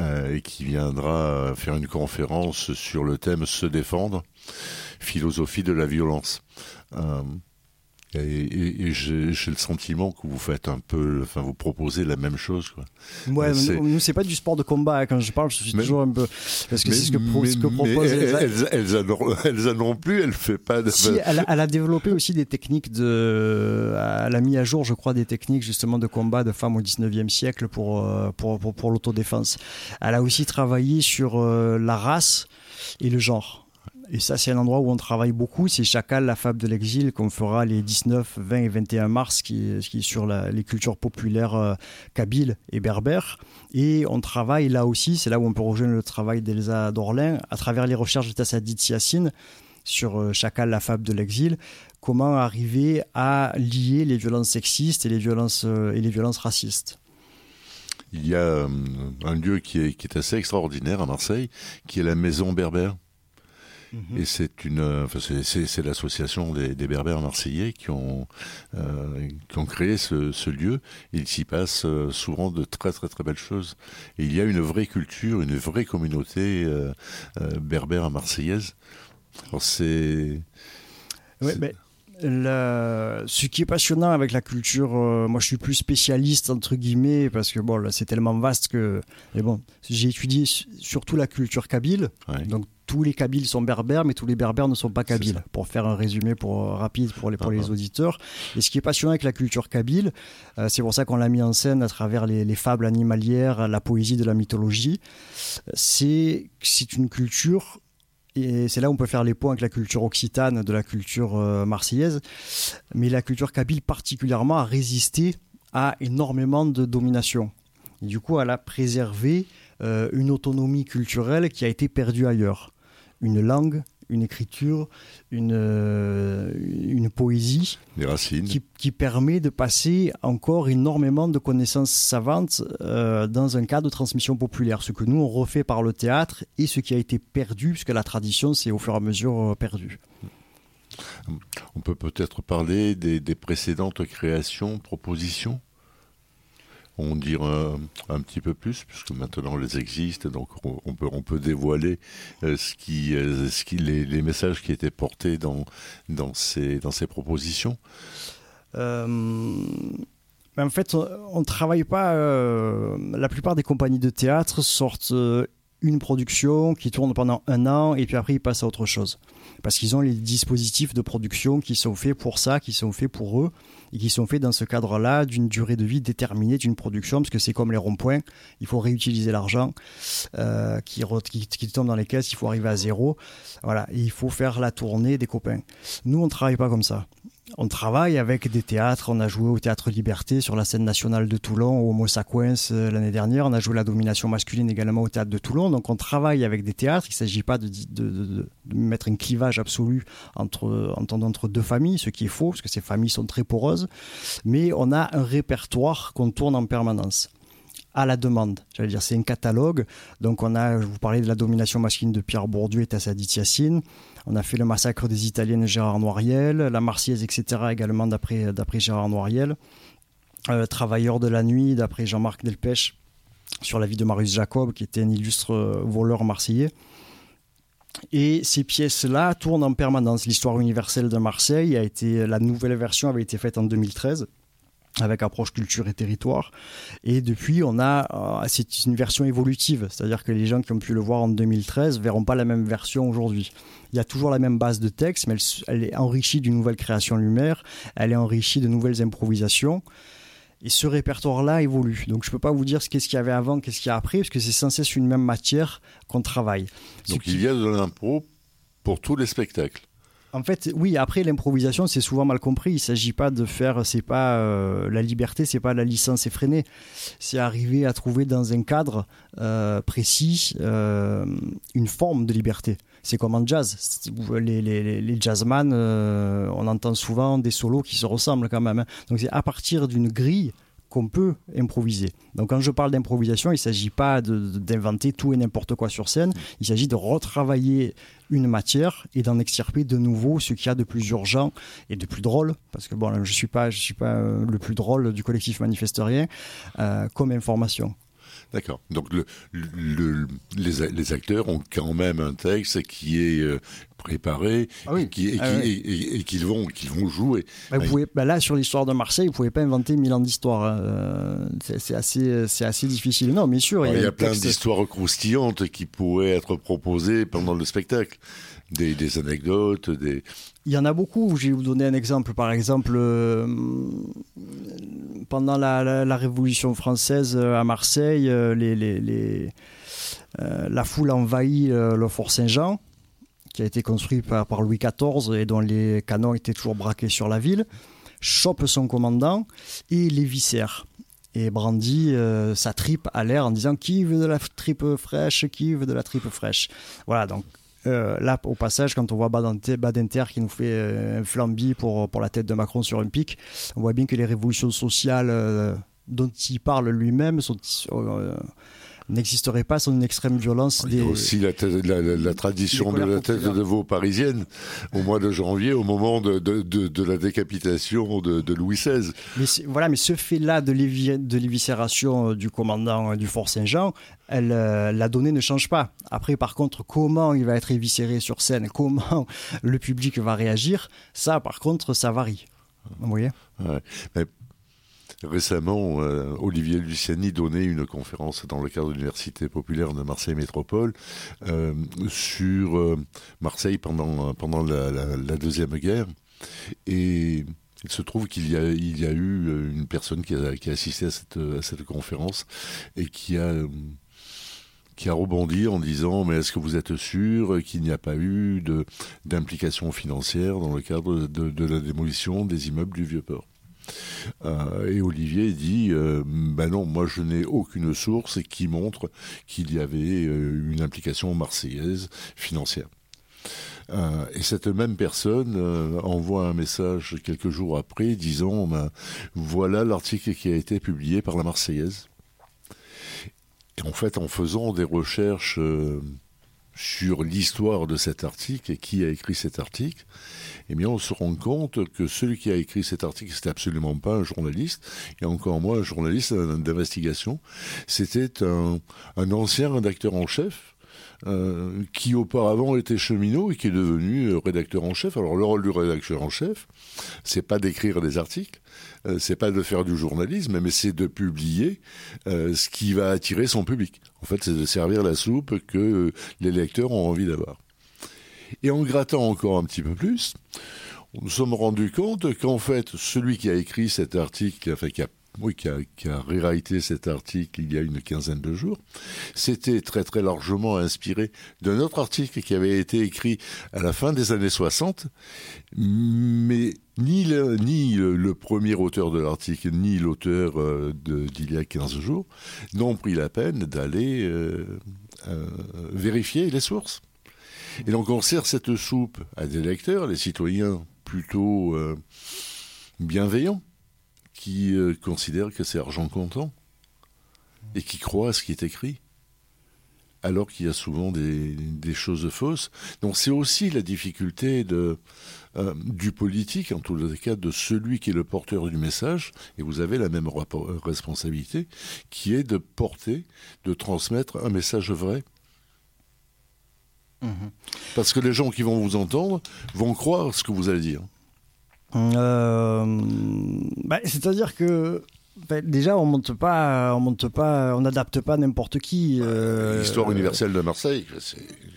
euh, et qui viendra faire une conférence sur le thème Se défendre, philosophie de la violence. Euh, et, j'ai le sentiment que vous faites un peu, enfin, vous proposez la même chose. Quoi. Ouais, nous, c'est pas du sport de combat. Hein. Quand je parle, je suis toujours un peu. Parce que c'est ce que, ce que propose. Elsa. a non plus, elle fait pas de. Si, elle, a, développé aussi des techniques de. Elle a mis à jour, je crois, des techniques justement de combat de femmes au 19e siècle pour, euh, pour, pour, pour l'autodéfense. Elle a aussi travaillé sur euh, la race et le genre. Et ça, c'est un endroit où on travaille beaucoup. C'est Chacal, la fable de l'exil, qu'on fera les 19, 20 et 21 mars, qui est, sur les cultures populaires euh, et berbères. Et on travaille là aussi, c'est là où on peut rejoindre le travail d'Elsa Dorlin, à travers les recherches de Tassadit Yassine sur euh, Chacal, la fable de l'exil, comment arriver à lier les violences sexistes et les violences, euh, et les violences racistes. Il y a un lieu qui est assez extraordinaire à Marseille, qui est la maison berbère. Mhm. Et c'est une, euh, enfin c'est l'association des, des, Berbères marseillais qui ont euh, qui ont créé ce, ce lieu. Il s'y passe euh, souvent de très très très belles choses. Et il y a une vraie culture, une vraie communauté euh, berbère marseillaise. Alors c'est. Oui, mais ce qui est passionnant avec la culture, moi je suis plus spécialiste entre guillemets parce que bon c'est tellement vaste que mais bon j'ai étudié surtout la culture kabyle, donc tous les Kabyles sont berbères, mais tous les berbères ne sont pas kabyles. Pour faire un résumé pour, euh, rapide pour les, pour les auditeurs. Et ce qui est passionnant avec la culture kabyle, euh, c'est pour ça qu'on l'a mis en scène à travers les, les, fables animalières, la poésie de la mythologie, c'est c'est une culture et c'est là où on peut faire les points avec la culture occitane de la culture euh, marseillaise. Mais la culture kabyle particulièrement a résisté à énormément de domination. Et du coup, elle a préservé euh, une autonomie culturelle qui a été perdue ailleurs. Une langue, une écriture, une, euh, une poésie Qui, permet de passer encore énormément de connaissances savantes euh, dans un cadre de transmission populaire. Ce que nous, on refait par le théâtre et ce qui a été perdu, puisque la tradition s'est au fur et à mesure euh, perdue. On peut peut-être parler des précédentes créations, propositions? On dire un, petit peu plus, puisque maintenant elles existent, donc on, peut, dévoiler euh, ce qui, euh, les, messages qui étaient portés dans, dans, ces, dans ces propositions euh, en fait, on ne travaille pas. la plupart des compagnies de théâtre sortent une production qui tourne pendant un an et puis après ils passent à autre chose. Parce qu'ils ont les dispositifs de production qui sont faits pour ça, qui sont faits pour eux et qui sont faits dans ce cadre-là d'une durée de vie déterminée d'une production, parce que c'est comme les ronds-points, il faut réutiliser l'argent euh, qui, tombe dans les caisses, il faut arriver à zéro. Voilà, il faut faire la tournée des copains. Nous, on ne travaille pas comme ça on travaille avec des théâtres. On a joué au Théâtre Liberté sur la scène nationale de Toulon, au Mossacoins euh, l'année dernière. On a joué la domination masculine également au Théâtre de Toulon. Donc on travaille avec des théâtres. Il ne s'agit pas de, mettre un clivage absolu entre, entre deux familles, ce qui est faux, parce que ces familles sont très poreuses. Mais on a un répertoire qu'on tourne en permanence à la demande. J'allais dire, c'est un catalogue. Donc, on a, je vous parlais de la domination masculine de Pierre Bourdieu et Tassadit Yassine. On a fait le massacre des Italiennes de Gérard Noiriel, la Marseillaise, etc. également d'après, d'après Gérard Noiriel. Euh, Travailleurs de la nuit d'après Jean-Marc Delpech sur la vie de Marius Jacob, qui était un illustre euh, voleur marseillais. Et ces pièces-là tournent en permanence. L'histoire universelle de Marseille a été, la nouvelle version avait été faite en 2013 avec approche culture et territoire. Et depuis, on a, euh, c'est une version évolutive, c'est-à-dire que les gens qui ont pu le voir en 2013 verront pas la même version aujourd'hui. Il y a toujours la même base de texte, mais elle, est enrichie d'une nouvelle création lumière, elle est enrichie de nouvelles improvisations. Et ce répertoire-là évolue. Donc je ne peux pas vous dire ce qu'est-ce qu'il y avait avant, qu'est-ce qu'il y a après, parce que c'est censé être une même matière qu'on travaille. Donc il y a de l'impro pour tous les spectacles. En fait, oui. Après, l'improvisation, c'est souvent mal compris. Il s'agit pas de faire, c'est pas euh, la liberté, c'est pas la licence effrénée. C'est arriver à trouver dans un cadre euh, précis euh, une forme de liberté. C'est comme en jazz. Les jazzman, on entend souvent des solos qui se ressemblent quand même. Hein. Donc c'est à partir d'une grille qu'on peut improviser. Donc quand je parle d'improvisation, il ne s'agit pas d'inventer tout et n'importe quoi sur scène, il s'agit de retravailler une matière et d'en extirper de nouveau ce qu'il y a de plus urgent et de plus drôle, parce que bon, je ne suis pas, euh, le plus drôle du collectif Manifestorien, euh, comme information. D'accord. Donc le, les, acteurs ont quand même un texte qui est euh, préparé ah et, qui, ah qu'ils vont, qu'ils vont jouer. Bah, vous pouvez, bah, là, sur l'histoire de Marseille, vous pouvez pas inventer mille ans d'histoire. Hein. Euh, c'est assez, assez difficile. Non, mais sûr. il y a, plein d'histoires croustillantes qui pourraient être proposées pendant le spectacle. Des, des, anecdotes, des... Il y en a beaucoup. Je vais vous donner un exemple. Par exemple, euh, pendant la, la, Révolution française euh, à Marseille, les, les, les la foule envahit le Fort Saint-Jean qui a été construit par, Louis XIV et dont les canons étaient toujours braqués sur la ville, chope son commandant et les viscère et brandit euh, sa tripe à l'air en disant qui veut de la tripe fraîche, qui veut de la tripe fraîche? Voilà, donc euh, là, au passage, quand on voit Badinter qui nous fait euh, un flambi pour, pour la tête de Macron sur un pic, on voit bien que les révolutions sociales dont il parle lui-même sont n'existerait pas sans une extrême violence. Il y a aussi la, tradition de la tête de veau parisienne au mois de janvier, au moment de, de, la décapitation de, Louis XVI. Mais voilà, mais ce fait-là de l'éviscération euh, du commandant euh, du Fort Saint-Jean, euh, la donnée ne change pas. Après, par contre, comment il va être éviscéré sur scène, comment le public va réagir, ça, par contre, ça varie. Vous voyez? Récemment, Olivier Luciani donnait une conférence dans le cadre de l'Université populaire de Marseille Métropole sur Marseille pendant, la, Deuxième Guerre. Et il se trouve qu'il y y a eu une personne qui a, qui assisté à cette, conférence et qui a qui a rebondi en disant mais est-ce que vous êtes sûr qu'il n'y a pas eu d'implication financière dans le cadre de, la démolition des immeubles du Vieux-Port? Euh, et Olivier dit euh, ben non, moi je n'ai aucune source qui montre qu'il y avait euh, une implication marseillaise financière. et cette même personne envoie un message quelques jours après disant ben, voilà l'article qui a été publié par la Marseillaise en fait, en faisant des recherches sur l'histoire de cet article et qui a écrit cet article, eh bien, on se rend compte que celui qui a écrit cet article, c'était absolument pas un journaliste, et encore moins un journaliste d'investigation. C'était un, ancien rédacteur en chef euh, qui auparavant était cheminot et qui est devenu euh, rédacteur en chef. Alors le rôle du rédacteur en chef, c'est pas d'écrire des articles, euh, c'est pas de faire du journalisme, mais c'est de publier ce qui va attirer son public. En fait, c'est de servir la soupe que les lecteurs ont envie d'avoir. Et en grattant encore un petit peu plus, nous sommes rendus compte qu'en fait, celui qui a écrit cet article, enfin qui a oui, qui a, qui réalité cet article il y a une quinzaine de jours, c'était très très largement inspiré d'un autre article qui avait été écrit à la fin des années 60, mais ni le, premier auteur de l'article, ni l'auteur euh, d'il y a 15 jours n'ont pris la peine d'aller euh, euh, vérifier les sources. Et donc on sert cette soupe à des lecteurs, les citoyens plutôt bienveillants, qui considèrent que c'est argent comptant et qui croient à ce qui est écrit alors qu'il y a souvent des, choses fausses. Donc c'est aussi la difficulté de, euh, du politique, en tout cas de celui qui est le porteur du message, et vous avez la même responsabilité, qui est de porter, de transmettre un message vrai. Mhm. Parce que les gens qui vont vous entendre vont croire ce que vous allez dire. Euh, bah, C'est-à-dire que déjà, on monte pas, on monte pas, on n'adapte pas n'importe qui. Euh, l'histoire universelle de Marseille.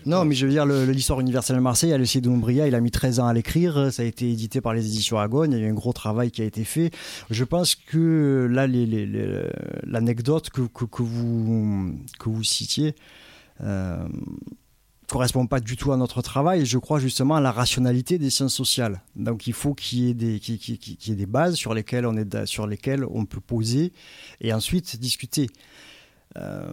Non, mais je veux dire, l'histoire universelle de Marseille, Alexis de Montbriat, il a mis 13 ans à l'écrire. Ça a été édité par les éditions Agogne. Il y a eu un gros travail qui a été fait. Je pense que là, l'anecdote que, que, que, vous que vous citiez. Euh, correspond pas du tout à notre travail je crois justement à la rationalité des sciences sociales. Donc il faut qu'il y ait des, bases sur lesquelles on est, sur lesquelles on peut poser et ensuite discuter. Euh,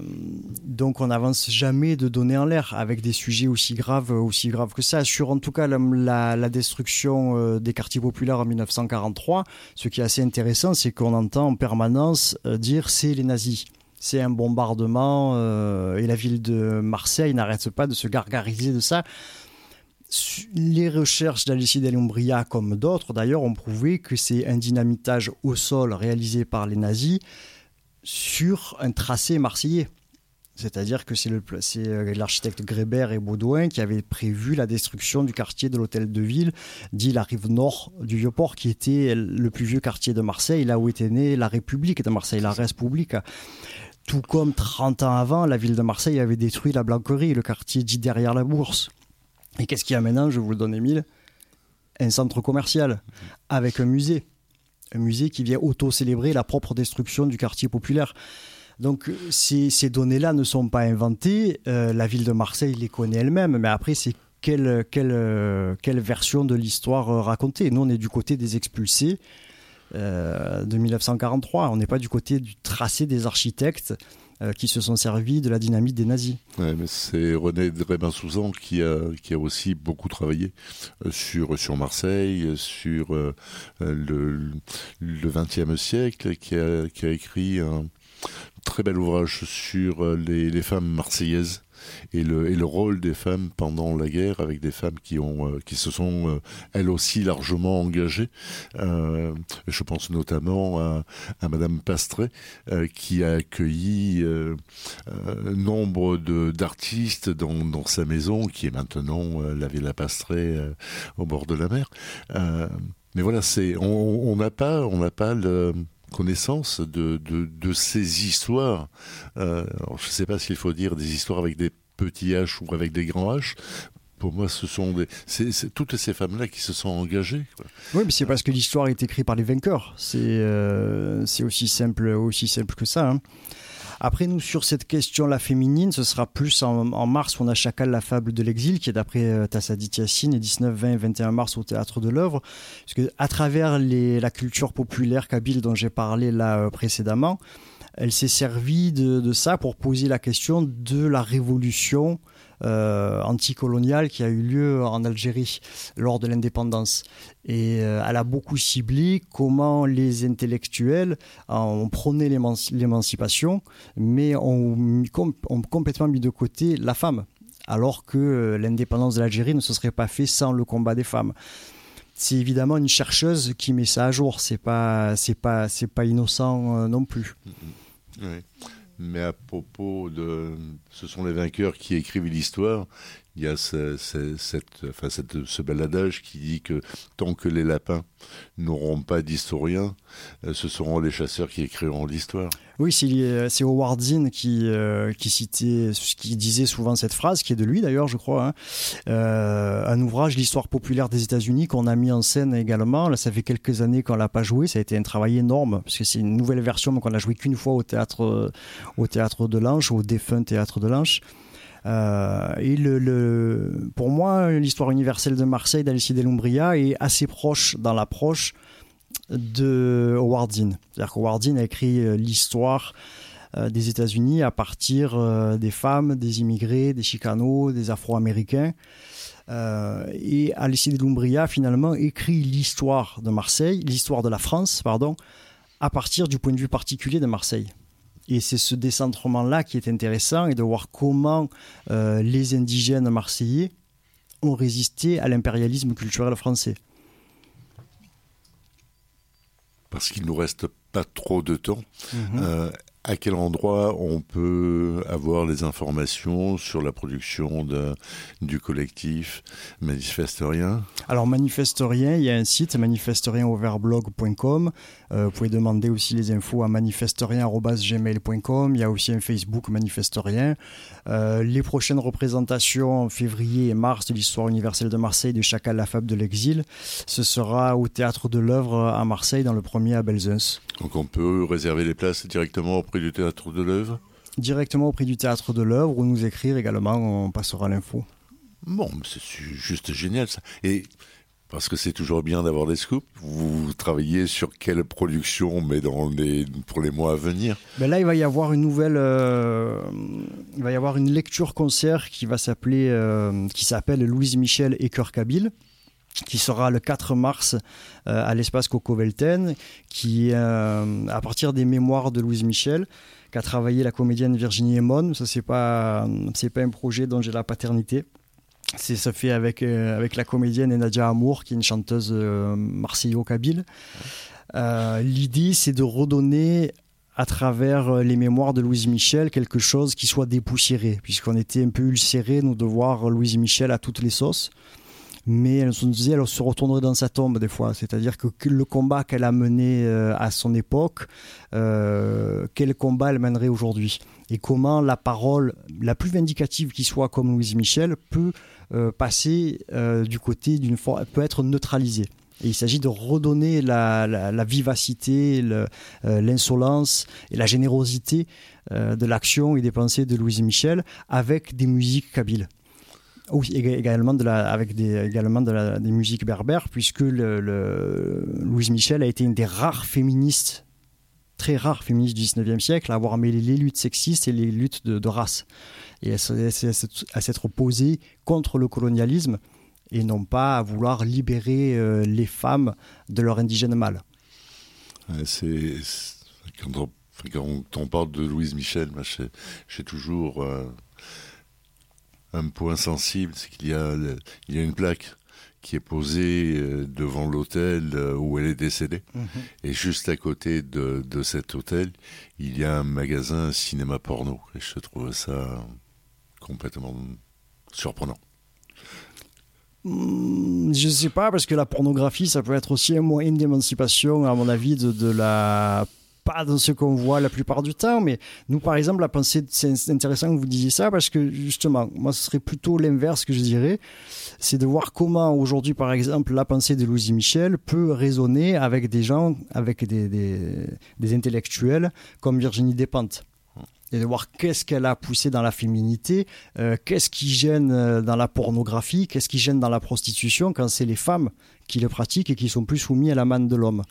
donc on n'avance jamais de données en l'air avec des sujets aussi graves, aussi graves que ça. Sur en tout cas la, la, destruction euh, des quartiers populaires en 1943, ce qui est assez intéressant, c'est qu'on entend en permanence euh, dire c'est les nazis c'est un bombardement euh, et la ville de Marseille n'arrête pas de se gargariser de ça. Les recherches d'Alessi Umbria, comme d'autres d'ailleurs, ont prouvé que c'est un dynamitage au sol réalisé par les nazis sur un tracé marseillais. C'est-à-dire que c'est euh, l'architecte Grébert et Baudouin qui avaient prévu la destruction du quartier de l'hôtel de ville, dit la rive nord du Vieux-Port, qui était le plus vieux quartier de Marseille, là où était née la République de Marseille, la République. Tout comme 30 ans avant, la ville de Marseille avait détruit la Blanquerie, le quartier dit derrière la bourse. Et qu'est-ce qu'il y a maintenant? Je vous le donne, Émile. Un centre commercial avec un musée. Un musée qui vient auto-célébrer la propre destruction du quartier populaire. Donc ces, données-là ne sont pas inventées. Euh, la ville de Marseille les connaît elle-même. Mais après, c'est quelle, quelle, quelle version de l'histoire raconter Nous, on est du côté des expulsés. Euh, de 1943. On n'est pas du côté du tracé des architectes euh, qui se sont servis de la dynamite des nazis. c'est René Drébin-Souzan qui a, qui a aussi beaucoup travaillé euh, sur, Marseille, sur le, le XXe siècle, qui a, écrit un très bel ouvrage sur les femmes marseillaises et le, et le rôle des femmes pendant la guerre avec des femmes qui ont euh, qui se sont euh, elles aussi largement engagées. Euh, je pense notamment à, à Madame Pastré qui a accueilli nombre d'artistes dans, dans sa maison qui est maintenant la Villa Pastré au bord de la mer. mais voilà, on n'a pas on n'a pas le connaissance de, de, ces histoires. je ne sais pas s'il faut dire des histoires avec des petits H ou avec des grands H pour moi, ce sont des, toutes ces femmes-là qui se sont engagées. Oui, mais c'est parce que l'histoire est écrite par les vainqueurs. C'est, euh, aussi simple, aussi simple que ça. Hein. Après, nous, sur cette question-là féminine, ce sera plus en, mars où on a Chacal, la fable de l'exil, qui est d'après euh, Tassadit Yassine, et 19, 20 et 21 mars au Théâtre de l'œuvre. Parce que, à travers la culture populaire kabyle dont j'ai parlé là euh, précédemment, elle s'est servie de, ça pour poser la question de la révolution anticoloniale qui a eu lieu en Algérie lors de l'indépendance. Et euh, elle a beaucoup ciblé comment les intellectuels ont prôné l'émancipation, mais ont, complètement mis de côté la femme alors que euh, l'indépendance de l'Algérie ne se serait pas fait sans le combat des femmes. C'est évidemment une chercheuse qui met ça à jour. C'est pas, pas, pas innocent non plus. Oui mais à propos de ce sont les vainqueurs qui écrivent l'histoire, il y a ce, cette, enfin, cette, ce bel adage qui dit que tant que les lapins n'auront pas d'historiens, euh, ce seront les chasseurs qui écriront l'histoire. Oui, c'est euh, Howard Zinn qui, euh, qui citait, qui disait souvent cette phrase, qui est de lui d'ailleurs, je crois. Hein. un ouvrage, l'histoire populaire des États-Unis, qu'on a mis en scène également. Là, ça fait quelques années qu'on l'a pas joué. Ça a été un travail énorme parce que c'est une nouvelle version, mais qu'on a joué qu'une fois au théâtre, au théâtre de l'Anche, au défunt théâtre de l'Anche. Euh, et le, pour moi, l'histoire universelle de Marseille d'Alcide Lumbria est assez proche dans l'approche de Howard Zinn. C'est-à-dire qu'Howard Zinn a écrit euh, l'histoire euh, des États-Unis à partir des femmes, des immigrés, des chicanos, des Afro-Américains. et Alcide Lumbria finalement écrit l'histoire de Marseille, l'histoire de la France, pardon, à partir du point de vue particulier de Marseille. Et c'est ce décentrement-là qui est intéressant et de voir comment euh, les indigènes marseillais ont résisté à l'impérialisme culturel français. Parce qu'il nous reste pas trop de temps. Mhm. Euh, à quel endroit on peut avoir les informations sur la production de, du collectif Manifesterien Alors Manifesterien, il y a un site manifesterienoverblog.com. Euh, vous pouvez demander aussi les infos à manifesterien.gmail.com. Il y a aussi un Facebook Manifesterien. Euh, les prochaines représentations en février et mars de l'histoire universelle de Marseille de Chacal la Fable de l'exil, ce sera au Théâtre de l'œuvre à Marseille dans le premier à Belzunce. Donc on peut réserver les places directement auprès du Théâtre de l'œuvre? Directement auprès du Théâtre de l'œuvre ou nous écrire également, on passera l'info. Bon, c'est juste génial ça. Et parce que c'est toujours bien d'avoir des scoops. Vous travaillez sur quelle production, mais pour les mois à venir? Ben Là, il va y avoir une nouvelle. Euh, il va y avoir une lecture-concert qui va s'appeler, euh, qui s'appelle Louise Michel et Cœur Kabyle qui sera le 4 mars euh, à l'espace Coco Velten, qui à partir des mémoires de Louise Michel, qu'a travaillé la comédienne Virginie Emon. Ça, c'est pas, c'est pas un projet dont j'ai la paternité. C'est ça fait avec, euh, avec la comédienne Nadia Amour, qui est une chanteuse euh, marseillo-kabyle. Euh, l'idée, c'est de redonner à travers les mémoires de Louise Michel quelque chose qui soit dépoussiéré, puisqu'on était un peu ulcéré, nous, de voir Louise Michel à toutes les sauces mais elle se disait elle se retournerait dans sa tombe des fois. C'est-à-dire que le combat qu'elle a mené euh, à son époque, euh, quel combat elle mènerait aujourd'hui? Et comment la parole la plus vindicative qui soit comme Louise Michel peut euh, passer du côté d'une forme, peut être neutralisée. Il s'agit de redonner la, la vivacité, l'insolence et la générosité de l'action et des pensées de Louise Michel avec des musiques kabyles. Également, de avec des, également de des musiques berbères, puisque Louise Michel a été une des rares féministes, très rares féministes du 19e siècle, à avoir mêlé les luttes sexistes et les luttes de, race. Et à, s'être opposée contre le colonialisme et non pas à vouloir libérer euh, les femmes de leur indigène mâle. c'est, quand, on, parle de Louise Michel, j'ai toujours. Euh, un point sensible, c'est qu'il y a, il y a une plaque qui est posée euh, devant l'hôtel où elle est décédée. Mhm. Et juste à côté de, de, cet hôtel, il y a un magasin cinéma porno. Et je trouve ça complètement surprenant. Hmm, je ne sais pas, parce que la pornographie, ça peut être aussi un moyen d'émancipation, à mon avis, de, de la pas dans ce qu'on voit la plupart du temps, mais nous, par exemple, la pensée, c'est intéressant que vous disiez ça parce que justement, moi, ce serait plutôt l'inverse que je dirais. C'est de voir comment aujourd'hui, par exemple, la pensée de Louise Michel peut résonner avec des gens, avec des, des, intellectuels comme Virginie Despentes et de voir qu'est-ce qu'elle a poussé dans la féminité, euh, qu'est-ce qui gêne euh, dans la pornographie, qu'est-ce qui gêne dans la prostitution quand c'est les femmes qui le pratiquent et qui sont plus soumis à la manne de l'homme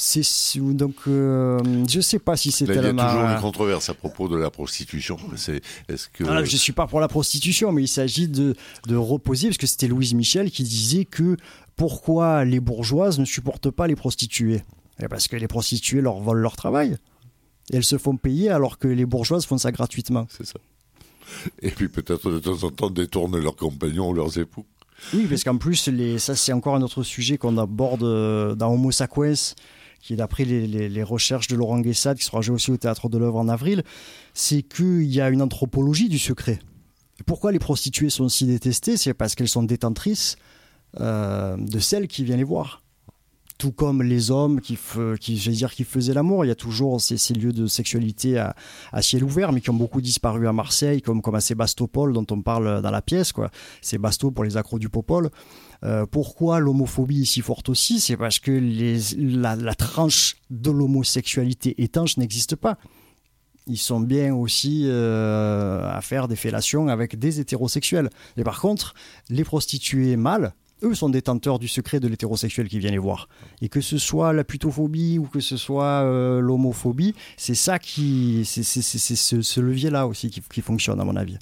c'est donc euh, je sais pas si c'est tellement. Il y a toujours une controverse à propos de la prostitution. C'est est-ce que ah, je suis pas pour la prostitution, mais il s'agit de, de reposer parce que c'était Louise Michel qui disait que pourquoi les bourgeoises ne supportent pas les prostituées? Parce que les prostituées leur volent leur travail. Et elles se font payer alors que les bourgeoises font ça gratuitement. C'est ça. Et puis peut-être de temps en temps détournent leurs compagnons ou leurs époux. Oui, parce qu'en plus, les, ça c'est encore un autre sujet qu'on aborde euh, dans Homo sapiens qui est d'après les, recherches de Laurent Guessade, qui sera joué aussi au Théâtre de l'œuvre en avril, c'est qu'il y a une anthropologie du secret. pourquoi les prostituées sont si détestées? C'est parce qu'elles sont détentrices euh, de celles qui viennent les voir. Tout comme les hommes qui, qui, dire, qui faisaient l'amour, il y a toujours ces, lieux de sexualité à, ciel ouvert, mais qui ont beaucoup disparu à Marseille, comme, à Sébastopol, dont on parle dans la pièce. Quoi. Sébasto pour les accros du Popol. Euh, pourquoi l'homophobie est si forte aussi? C'est parce que la, tranche de l'homosexualité étanche n'existe pas. Ils sont bien aussi euh, à faire des fellations avec des hétérosexuels. Et par contre, les prostituées mâles, eux sont détenteurs du secret de l'hétérosexuel qui vient les voir. Et que ce soit la putophobie ou que ce soit euh, l'homophobie, c'est ça qui, c'est ce, levier-là aussi qui, fonctionne à mon avis.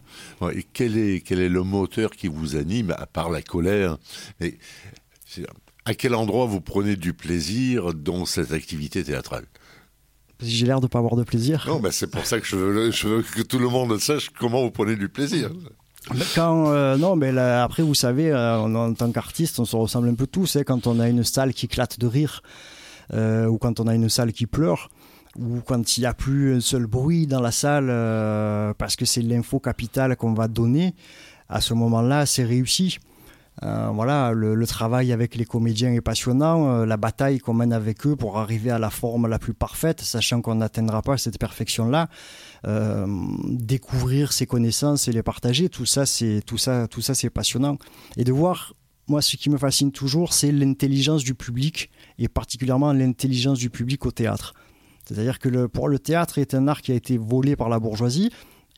et quel est quel est le moteur qui vous anime à part la colère? Et, À quel endroit vous prenez du plaisir dans cette activité théâtrale? J'ai l'air de pas avoir de plaisir. Non, mais c'est pour ça que je veux, je veux, que tout le monde sache comment vous prenez du plaisir. Quand, euh, non, mais après, vous savez, euh, en tant qu'artiste, on se ressemble un peu tous. Hein, quand on a une salle qui éclate de rire, euh, ou quand on a une salle qui pleure, ou quand il n'y a plus un seul bruit dans la salle, parce que c'est l'info capitale qu'on va donner, à ce moment-là, c'est réussi. Euh, voilà, le, travail avec les comédiens est passionnant, euh, la bataille qu'on mène avec eux pour arriver à la forme la plus parfaite, sachant qu'on n'atteindra pas cette perfection-là. Euh, découvrir ses connaissances et les partager, tout ça, c'est tout ça, tout ça, c'est passionnant. Et de voir, moi, ce qui me fascine toujours, c'est l'intelligence du public et particulièrement l'intelligence du public au théâtre. C'est-à-dire que le, pour le théâtre est un art qui a été volé par la bourgeoisie,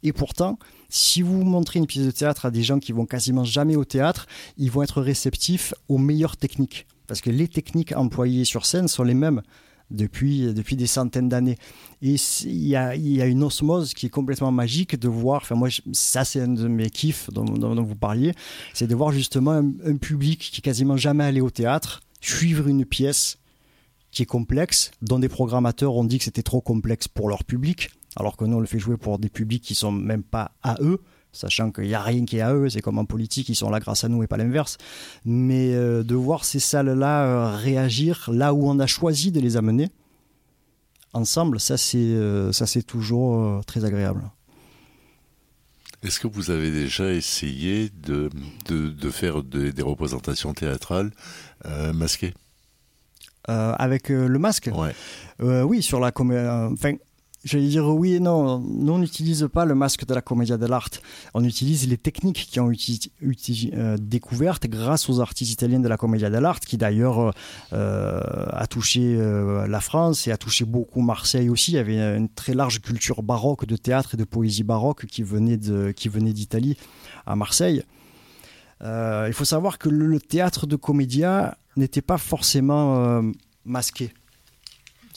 et pourtant, si vous montrez une pièce de théâtre à des gens qui vont quasiment jamais au théâtre, ils vont être réceptifs aux meilleures techniques. Parce que les techniques employées sur scène sont les mêmes depuis, depuis des centaines d'années. Et il y a, y a, une osmose qui est complètement magique de voir, enfin moi, ça c'est un de mes kiffs dont, vous parliez, c'est de voir justement un, public qui est quasiment jamais allé au théâtre suivre une pièce qui est complexe, dont des programmateurs ont dit que c'était trop complexe pour leur public alors que nous on le fait jouer pour des publics qui sont même pas à eux sachant qu'il n'y a rien qui est à eux, c'est comme en politique, ils sont là grâce à nous et pas l'inverse. Mais euh, de voir ces salles-là euh, réagir là où on a choisi de les amener, ensemble, ça c'est euh, ça c'est toujours très agréable. Est-ce que vous avez déjà essayé de, de, faire des représentations théâtrales masquées? Avec le masque? Oui, sur la comédie. J'allais dire oui et non. Nous, on n'utilise pas le masque de la Commedia dell'arte. On utilise les techniques qui ont été euh, découvertes grâce aux artistes italiens de la Commedia dell'arte, qui d'ailleurs euh, a touché euh, la France et a touché beaucoup Marseille aussi. Il y avait une très large culture baroque de théâtre et de poésie baroque qui venait d'Italie à Marseille. il faut savoir que le, le théâtre de Commedia n'était pas forcément masqué.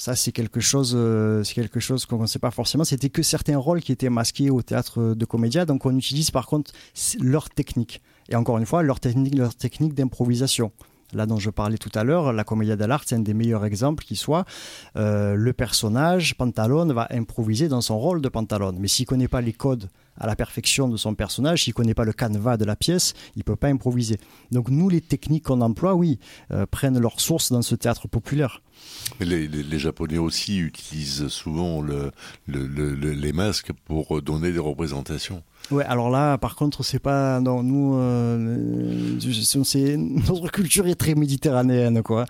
Ça, c'est quelque chose, euh, c'est quelque chose qu'on ne sait pas forcément. C'était que certains rôles qui étaient masqués au théâtre de comédia. Donc, on utilise par contre leur technique. Et encore une fois, leur technique, leur technique d'improvisation. Là dont je parlais tout à l'heure, la comédia dell'arte, c'est un des meilleurs exemples qui soit. Euh, le personnage, Pantalone, va improviser dans son rôle de Pantalone. Mais s'il ne connaît pas les codes à la perfection de son personnage, s'il connaît pas le canevas de la pièce, il peut pas improviser. Donc nous, les techniques qu'on emploie, oui, euh, prennent leur source dans ce théâtre populaire. Les, les, Japonais aussi utilisent souvent le, les masques pour donner des représentations. Ouais, alors là, par contre, c'est pas. Non, nous, euh, c'est, notre culture est très méditerranéenne, quoi.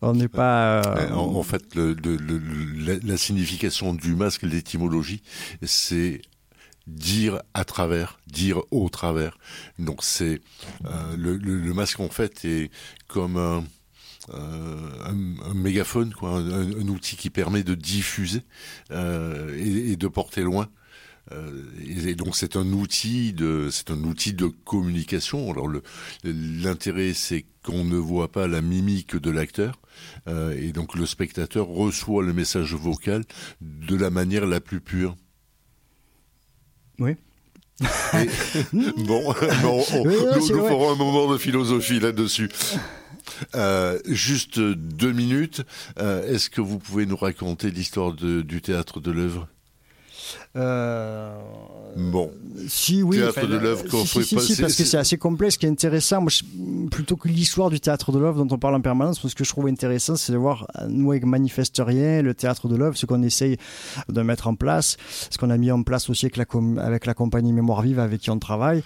On n'est pas. Euh, en, fait, la, signification du masque, l'étymologie, c'est dire à travers, dire au travers. Donc c'est euh, le, le, masque en fait est comme un, euh, un, mégaphone, quoi, un, outil qui permet de diffuser euh, et, et, de porter loin. Euh, et, donc c'est un outil de c'est un outil de communication. Alors l'intérêt c'est qu'on ne voit pas la mimique de l'acteur euh, et donc le spectateur reçoit le message vocal de la manière la plus pure. Oui. bon, nous, ferons un moment de philosophie là-dessus. Euh, juste deux minutes. Euh, est-ce que vous pouvez nous raconter l'histoire du théâtre de l'œuvre? Euh, bon. Si, oui. Théâtre de l'œuvre qu'on si, si, si, parce que c'est assez complexe. Ce qui est intéressant, moi, plutôt que l'histoire du théâtre de l'œuvre dont on parle en permanence, ce que je trouve intéressant, c'est de voir, nous, avec Manifeste Rien, le théâtre de l'œuvre, ce qu'on essaye de mettre en place, ce qu'on a mis en place aussi avec la, avec la compagnie Mémoire Vive avec qui on travaille,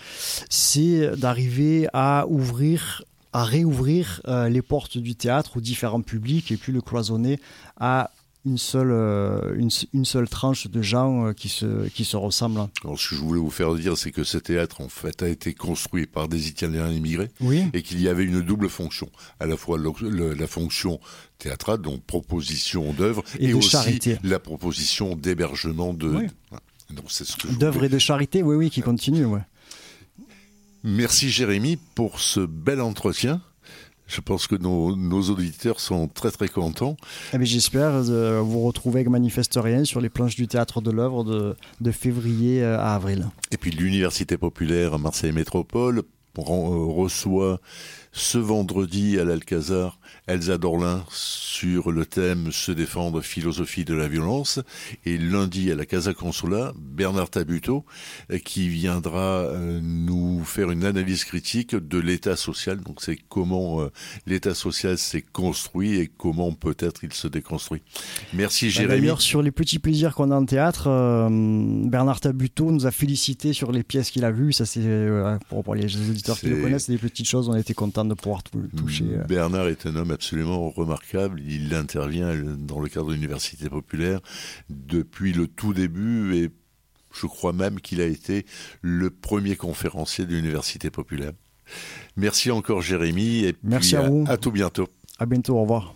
c'est d'arriver à ouvrir à réouvrir euh, les portes du théâtre aux différents publics et puis le cloisonner à une seule, euh, une, une, seule tranche de gens euh, qui, se, qui se ressemblent. Alors, ce que je voulais vous faire dire, c'est que ce théâtre, en fait, a été construit par des Italiens immigrés oui. et qu'il y avait une double fonction. À la fois la fonction théâtrale, donc proposition d'œuvre, et, aussi charité. la proposition d'hébergement de. Oui. D'œuvre et de charité, oui, oui, qui continue, ouais. Merci Jérémy pour ce bel entretien. Je pense que nos, auditeurs sont très très contents. Eh J'espère euh, vous retrouver avec Manifeste Rien sur les planches du théâtre de l'œuvre de, de février euh, à avril. Et puis l'Université populaire Marseille Métropole euh, reçoit ce vendredi à l'Alcazar Elsa Dorlin sur le thème Se défendre, philosophie de la violence. Et lundi à la Casa Consola, Bernard Tabuteau, euh, qui viendra euh, nous faire une analyse critique de l'état social. Donc c'est comment euh, l'état social s'est construit et comment peut-être il se déconstruit. Merci bah, Jérémy. D'ailleurs, sur les petits plaisirs qu'on a en théâtre, Bernard Tabuteau nous a félicité sur les pièces qu'il a vues. Ça, c'est pour, les auditeurs qui le connaissent, c'est des petites choses. On était contents de pouvoir toucher. Bernard est un homme absolument remarquable. Il intervient dans le cadre de l'université populaire depuis le tout début et je crois même qu'il a été le premier conférencier de l'université populaire. Merci encore Jérémy et Merci à, vous. à tout bientôt. À bientôt, au revoir.